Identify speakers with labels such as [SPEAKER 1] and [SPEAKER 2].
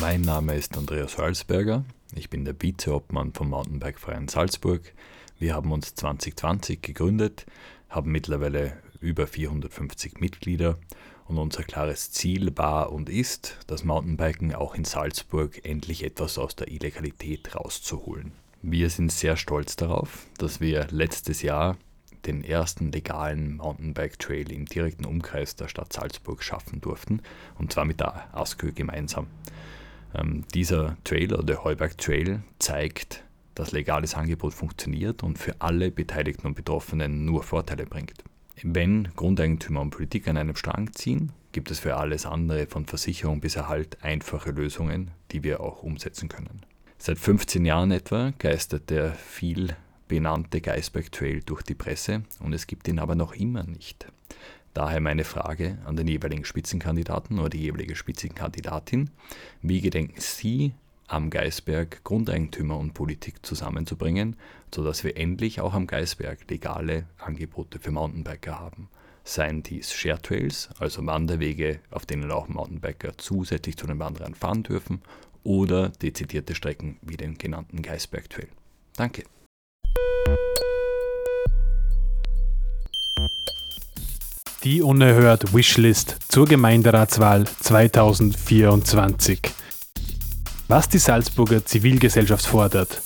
[SPEAKER 1] mein Name ist Andreas Halsberger. Ich bin der Vizeobmann vom Mountainbike-Verein Salzburg. Wir haben uns 2020 gegründet, haben mittlerweile über 450 Mitglieder und unser klares Ziel war und ist, das Mountainbiken auch in Salzburg endlich etwas aus der Illegalität rauszuholen. Wir sind sehr stolz darauf, dass wir letztes Jahr den ersten legalen Mountainbike-Trail im direkten Umkreis der Stadt Salzburg schaffen durften, und zwar mit der ASKÖ gemeinsam. Ähm, dieser Trail oder der Heuberg Trail zeigt, dass legales Angebot funktioniert und für alle Beteiligten und Betroffenen nur Vorteile bringt. Wenn Grundeigentümer und Politik an einem Strang ziehen, gibt es für alles andere von Versicherung bis Erhalt einfache Lösungen, die wir auch umsetzen können. Seit 15 Jahren etwa geistert der viel benannte Geisberg Trail durch die Presse und es gibt ihn aber noch immer nicht. Daher meine Frage an den jeweiligen Spitzenkandidaten oder die jeweilige Spitzenkandidatin. Wie gedenken Sie am Geisberg Grundeigentümer und Politik zusammenzubringen, sodass wir endlich auch am Geisberg legale Angebote für Mountainbiker haben? Seien dies Share Trails, also Wanderwege, auf denen auch Mountainbiker zusätzlich zu den Wanderern fahren dürfen, oder dezidierte Strecken wie den genannten Geisberg Trail. Danke.
[SPEAKER 2] Die unerhört Wishlist zur Gemeinderatswahl 2024. Was die Salzburger Zivilgesellschaft fordert.